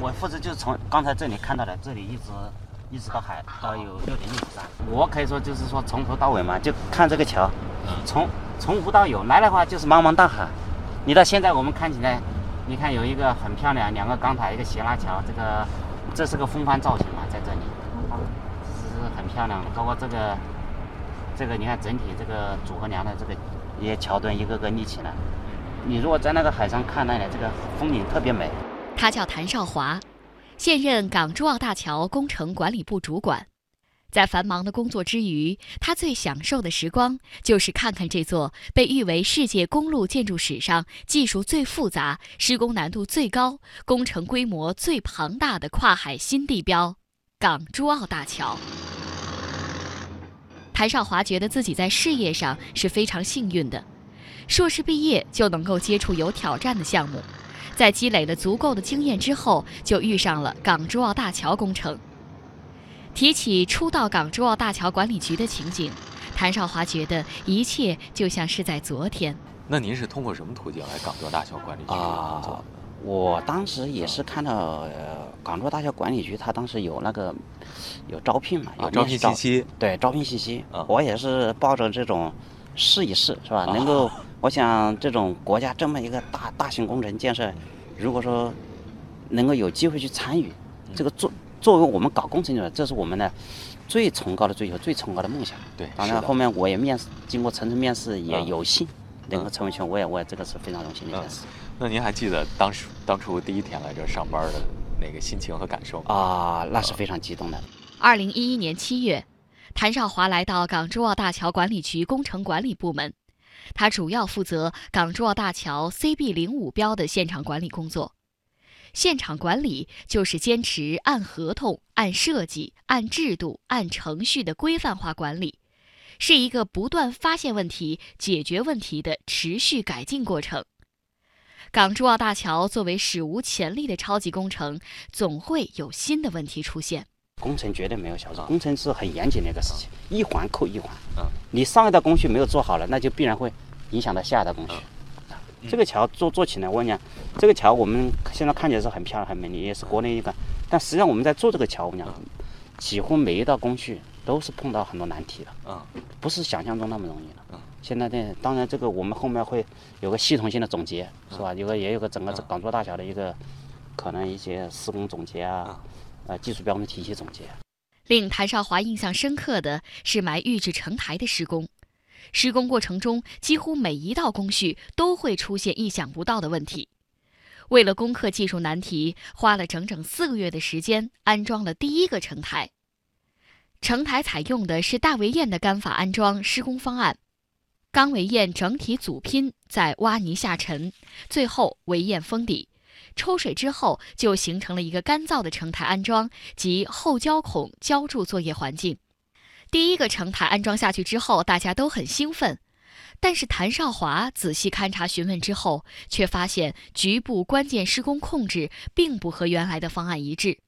我负责就是从刚才这里看到的，这里一直一直到海到有六点六米三。我可以说就是说从头到尾嘛，就看这个桥，从从无到有，来的话就是茫茫大海。你到现在我们看起来，你看有一个很漂亮，两个钢塔，一个斜拉桥，这个这是个风帆造型嘛，在这里，这是很漂亮的。包括这个这个，你看整体这个组合梁的这个一些桥墩一个个立起来。你如果在那个海上看那里，这个风景特别美。他叫谭少华，现任港珠澳大桥工程管理部主管。在繁忙的工作之余，他最享受的时光就是看看这座被誉为世界公路建筑史上技术最复杂、施工难度最高、工程规模最庞大的跨海新地标——港珠澳大桥。谭少华觉得自己在事业上是非常幸运的。硕士毕业就能够接触有挑战的项目，在积累了足够的经验之后，就遇上了港珠澳大桥工程。提起初到港珠澳大桥管理局的情景，谭少华觉得一切就像是在昨天。那您是通过什么途径来港珠澳大桥管理局工作？我当时也是看到呃，港珠澳大桥管理局，他当时有那个有招聘嘛，有招聘信息。对，招聘信息。我也是抱着这种试一试，是吧？能够。我想，这种国家这么一个大大型工程建设，如果说能够有机会去参与，这个作作为我们搞工程的，这是我们的最崇高的追求，最崇高的梦想。对，当然后面我也面试，经过层层面试，也有幸能够成为全，我也我也这个是非常荣幸的一件事。那您还记得当时当初第一天来这上班的那个心情和感受吗啊？那是非常激动的。二零一一年七月，谭少华来到港珠澳大桥管理局工程管理部门。他主要负责港珠澳大桥 CB 零五标的现场管理工作。现场管理就是坚持按合同、按设计、按制度、按程序的规范化管理，是一个不断发现问题、解决问题的持续改进过程。港珠澳大桥作为史无前例的超级工程，总会有新的问题出现。工程绝对没有小事，工程是很严谨的一个事情，一环扣一环。嗯，你上一道工序没有做好了，那就必然会影响到下一道工序。这个桥做做起来，我跟你讲，这个桥我们现在看起来是很漂亮、很美丽，也是国内一个。但实际上我们在做这个桥，我跟你讲，几乎每一道工序都是碰到很多难题的。啊，不是想象中那么容易的。嗯，现在呢，当然这个我们后面会有个系统性的总结，是吧？有个也有个整个港珠大桥的一个可能一些施工总结啊。呃，技术标准体系总结。令谭少华印象深刻的是埋预制成台的施工，施工过程中几乎每一道工序都会出现意想不到的问题。为了攻克技术难题，花了整整四个月的时间安装了第一个成台。成台采用的是大围堰的干法安装施工方案，钢围堰整体组拼在挖泥下沉，最后围堰封底。抽水之后，就形成了一个干燥的成台安装及后浇孔浇筑作业环境。第一个成台安装下去之后，大家都很兴奋。但是谭少华仔细勘察询问之后，却发现局部关键施工控制并不和原来的方案一致，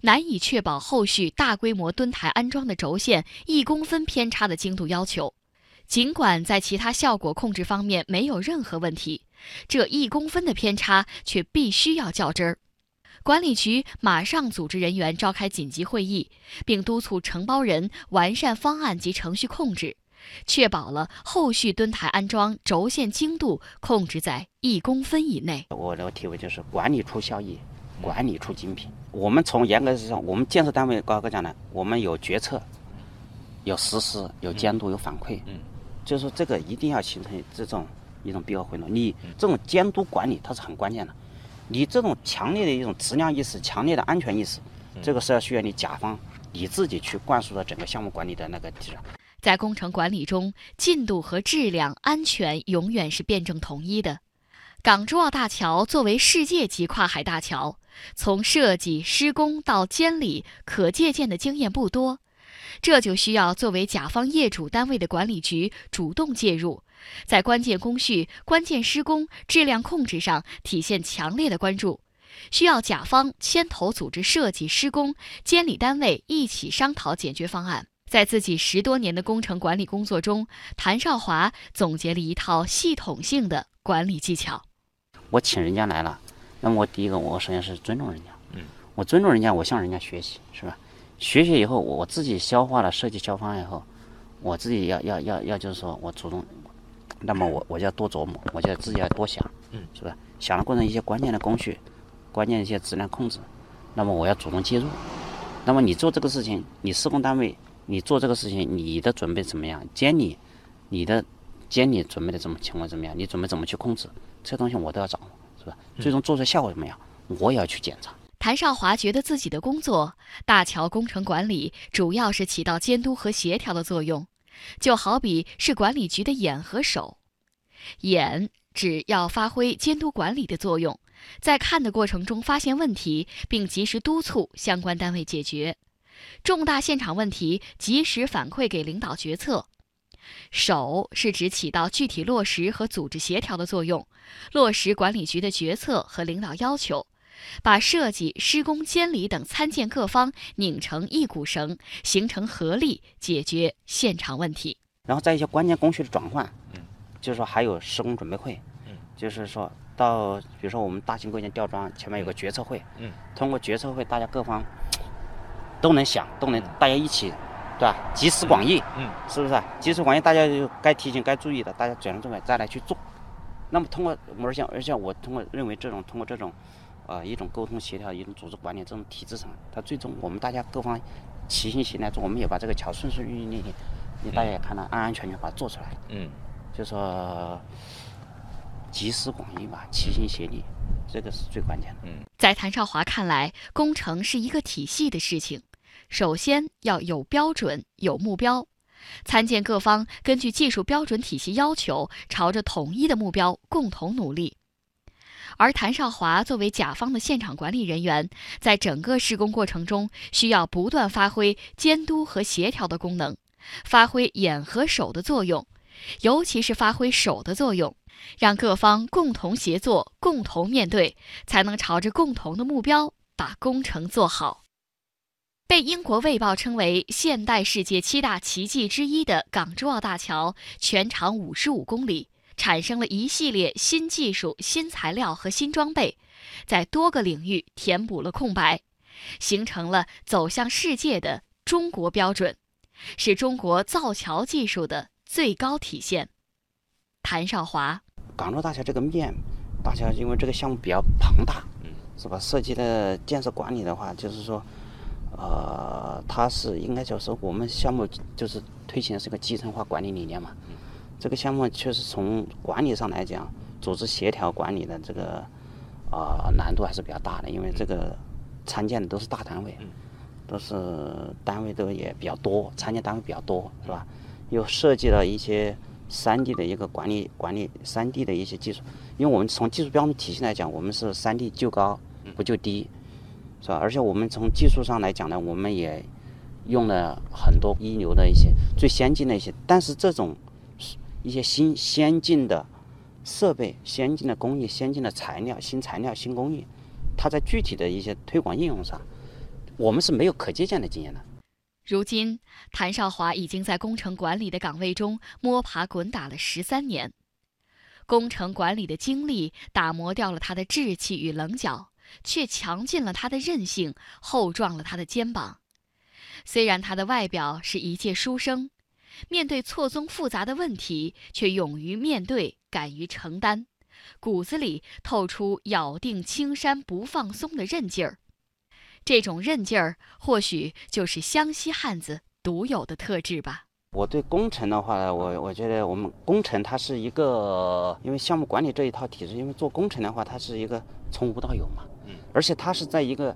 难以确保后续大规模墩台安装的轴线一公分偏差的精度要求。尽管在其他效果控制方面没有任何问题。这一公分的偏差却必须要较真儿，管理局马上组织人员召开紧急会议，并督促承包人完善方案及程序控制，确保了后续墩台安装轴线精度控制在一公分以内。我的体会就是管理出效益，管理出精品。我们从严格上，我们建设单位高哥讲的，我们有决策，有实施，有监督，有反馈。嗯，就是说这个一定要形成这种。一种必要回路，你这种监督管理它是很关键的。你这种强烈的一种质量意识、强烈的安全意识，这个是要需要你甲方你自己去灌输到整个项目管理的那个地上。在工程管理中，进度和质量、安全永远是辩证统一的。港珠澳大桥作为世界级跨海大桥，从设计、施工到监理，可借鉴的经验不多，这就需要作为甲方业主单位的管理局主动介入。在关键工序、关键施工、质量控制上体现强烈的关注，需要甲方牵头组织设计施工，监理单位一起商讨解决方案。在自己十多年的工程管理工作中，谭少华总结了一套系统性的管理技巧。我请人家来了，那么我第一个，我首先是尊重人家。嗯。我尊重人家，我向人家学习，是吧？学习以后，我自己消化了设计消方案以后，我自己要要要要就是说我主动，那么我我就要多琢磨，我就自己要多想，嗯，是吧？想的过程一些关键的工序，关键的一些质量控制，那么我要主动介入。那么你做这个事情，你施工单位你做这个事情，你的准备怎么样？监理，你的监理准备的怎么情况怎么样？你准备怎么去控制？这东西我都要掌握，是吧？最终做出效果怎么样？我也要去检查。谭少华觉得自己的工作，大桥工程管理主要是起到监督和协调的作用，就好比是管理局的眼和手。眼指要发挥监督管理的作用，在看的过程中发现问题，并及时督促相关单位解决重大现场问题，及时反馈给领导决策。手是指起到具体落实和组织协调的作用，落实管理局的决策和领导要求。把设计、施工、监理等参建各方拧成一股绳，形成合力，解决现场问题。然后在一些关键工序的转换，嗯，就是说还有施工准备会，嗯，就是说到比如说我们大型构件吊装前面有个决策会，嗯，通过决策会，大家各方都能想，都能大家一起，对吧？集思广益，嗯，是不是？集思广益，大家就该提醒、该注意的，大家转移重点再来去做。那么通过而且而且我通过认为这种通过这种。啊，一种沟通协调，一种组织管理这种体制上，它最终我们大家各方齐心协力来做，我们也把这个桥顺顺利利的，你大家也看到安安全全把它做出来了。嗯，就说集思广益吧，齐心协力，这个是最关键的。嗯，在谭少华看来，工程是一个体系的事情，首先要有标准、有目标，参建各方根据技术标准体系要求，朝着统一的目标共同努力。而谭少华作为甲方的现场管理人员，在整个施工过程中，需要不断发挥监督和协调的功能，发挥眼和手的作用，尤其是发挥手的作用，让各方共同协作、共同面对，才能朝着共同的目标把工程做好。被英国《卫报》称为现代世界七大奇迹之一的港珠澳大桥，全长五十五公里。产生了一系列新技术、新材料和新装备，在多个领域填补了空白，形成了走向世界的中国标准，是中国造桥技术的最高体现。谭少华，港珠大桥这个面大桥，因为这个项目比较庞大，是吧？设计的建设管理的话，就是说，呃，它是应该就是我们项目就是推行的是个集成化管理理念嘛。这个项目确实从管理上来讲，组织协调管理的这个啊难度还是比较大的，因为这个参建的都是大单位，都是单位都也比较多，参建单位比较多，是吧？又涉及了一些三 D 的一个管理管理三 D 的一些技术，因为我们从技术标准体系来讲，我们是三 D 就高不就低，是吧？而且我们从技术上来讲呢，我们也用了很多一流的一些最先进的一些，但是这种。一些新先进的设备、先进的工艺、先进的材料、新材料、新工艺，它在具体的一些推广应用上，我们是没有可借鉴的经验的。如今，谭少华已经在工程管理的岗位中摸爬滚打了十三年，工程管理的经历打磨掉了他的志气与棱角，却强劲了他的韧性，厚壮了他的肩膀。虽然他的外表是一介书生。面对错综复杂的问题，却勇于面对，敢于承担，骨子里透出咬定青山不放松的韧劲儿。这种韧劲儿，或许就是湘西汉子独有的特质吧。我对工程的话，我我觉得我们工程它是一个，因为项目管理这一套体制，因为做工程的话，它是一个从无到有嘛，嗯，而且它是在一个，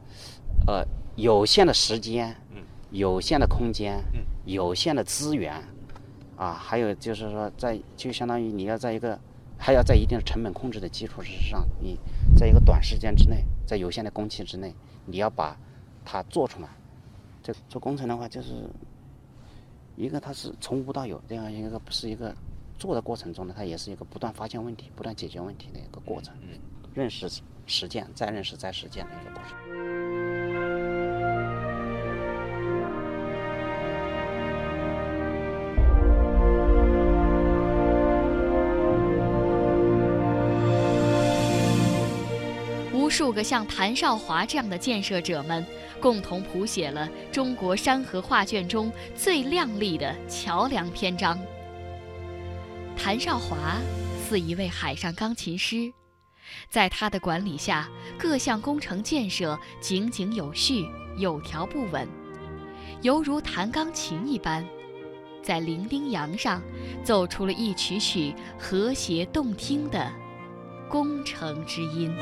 呃，有限的时间，嗯，有限的空间，嗯，有限的资源。啊，还有就是说，在就相当于你要在一个还要在一定的成本控制的基础之上，你在一个短时间之内，在有限的工期之内，你要把它做出来。这做工程的话，就是一个它是从无到有这样一个，不是一个做的过程中呢，它也是一个不断发现问题、不断解决问题的一个过程。认识、实践、再认识、再实践的一个过程。数个像谭少华这样的建设者们，共同谱写了中国山河画卷中最亮丽的桥梁篇章。谭少华似一位海上钢琴师，在他的管理下，各项工程建设井井有序、有条不紊，犹如弹钢琴一般，在伶仃洋上奏出了一曲曲和谐动听的。工程之音。